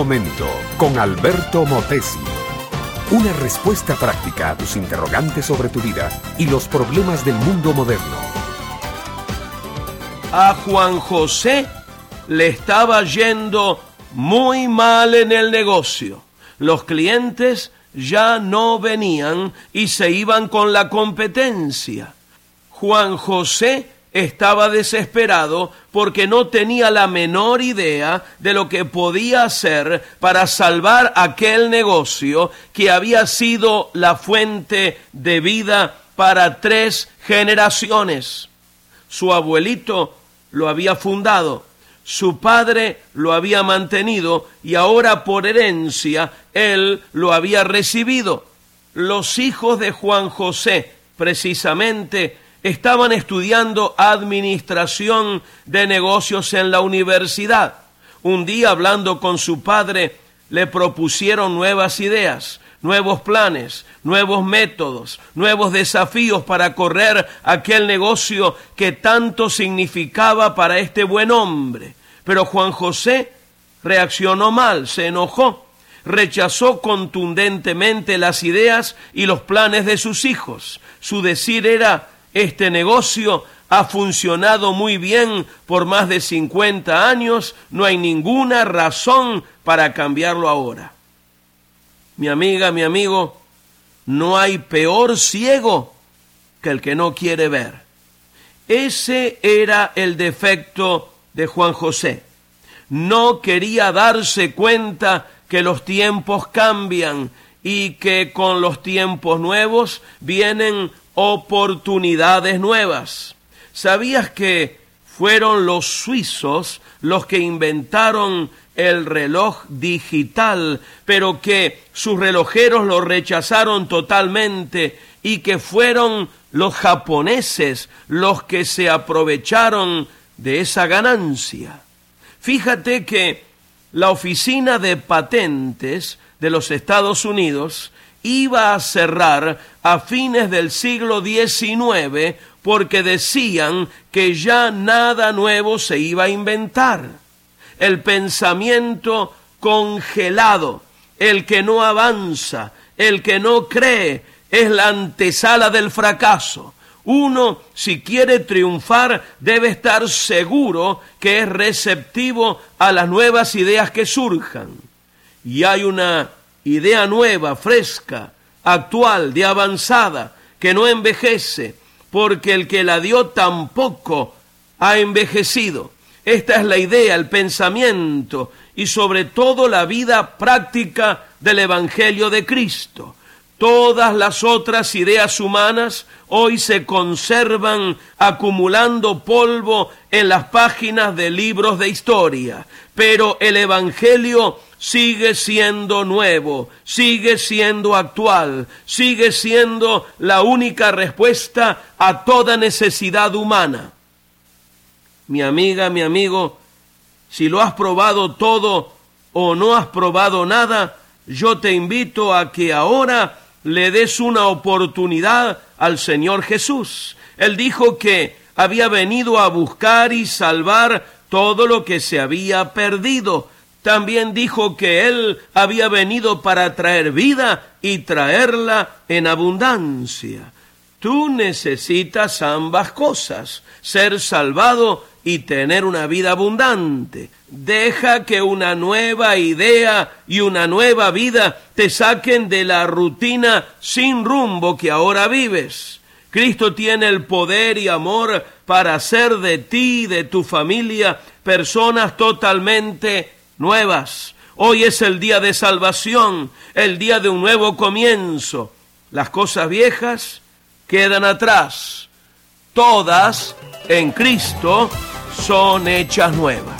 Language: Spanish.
momento con Alberto Motesi. Una respuesta práctica a tus interrogantes sobre tu vida y los problemas del mundo moderno. A Juan José le estaba yendo muy mal en el negocio. Los clientes ya no venían y se iban con la competencia. Juan José estaba desesperado porque no tenía la menor idea de lo que podía hacer para salvar aquel negocio que había sido la fuente de vida para tres generaciones. Su abuelito lo había fundado, su padre lo había mantenido y ahora por herencia él lo había recibido. Los hijos de Juan José, precisamente, estaban estudiando administración de negocios en la universidad. Un día, hablando con su padre, le propusieron nuevas ideas, nuevos planes, nuevos métodos, nuevos desafíos para correr aquel negocio que tanto significaba para este buen hombre. Pero Juan José reaccionó mal, se enojó, rechazó contundentemente las ideas y los planes de sus hijos. Su decir era este negocio ha funcionado muy bien por más de 50 años, no hay ninguna razón para cambiarlo ahora. Mi amiga, mi amigo, no hay peor ciego que el que no quiere ver. Ese era el defecto de Juan José. No quería darse cuenta que los tiempos cambian y que con los tiempos nuevos vienen oportunidades nuevas. ¿Sabías que fueron los suizos los que inventaron el reloj digital, pero que sus relojeros lo rechazaron totalmente y que fueron los japoneses los que se aprovecharon de esa ganancia? Fíjate que la oficina de patentes de los Estados Unidos iba a cerrar a fines del siglo XIX porque decían que ya nada nuevo se iba a inventar. El pensamiento congelado, el que no avanza, el que no cree, es la antesala del fracaso. Uno, si quiere triunfar, debe estar seguro que es receptivo a las nuevas ideas que surjan. Y hay una idea nueva, fresca, actual, de avanzada, que no envejece, porque el que la dio tampoco ha envejecido. Esta es la idea, el pensamiento y sobre todo la vida práctica del Evangelio de Cristo. Todas las otras ideas humanas hoy se conservan acumulando polvo en las páginas de libros de historia, pero el Evangelio sigue siendo nuevo, sigue siendo actual, sigue siendo la única respuesta a toda necesidad humana. Mi amiga, mi amigo, si lo has probado todo o no has probado nada, yo te invito a que ahora le des una oportunidad al Señor Jesús. Él dijo que había venido a buscar y salvar todo lo que se había perdido. También dijo que Él había venido para traer vida y traerla en abundancia. Tú necesitas ambas cosas, ser salvado y tener una vida abundante. Deja que una nueva idea y una nueva vida te saquen de la rutina sin rumbo que ahora vives. Cristo tiene el poder y amor para hacer de ti y de tu familia personas totalmente nuevas. Hoy es el día de salvación, el día de un nuevo comienzo. Las cosas viejas quedan atrás. Todas en Cristo son hechas nuevas.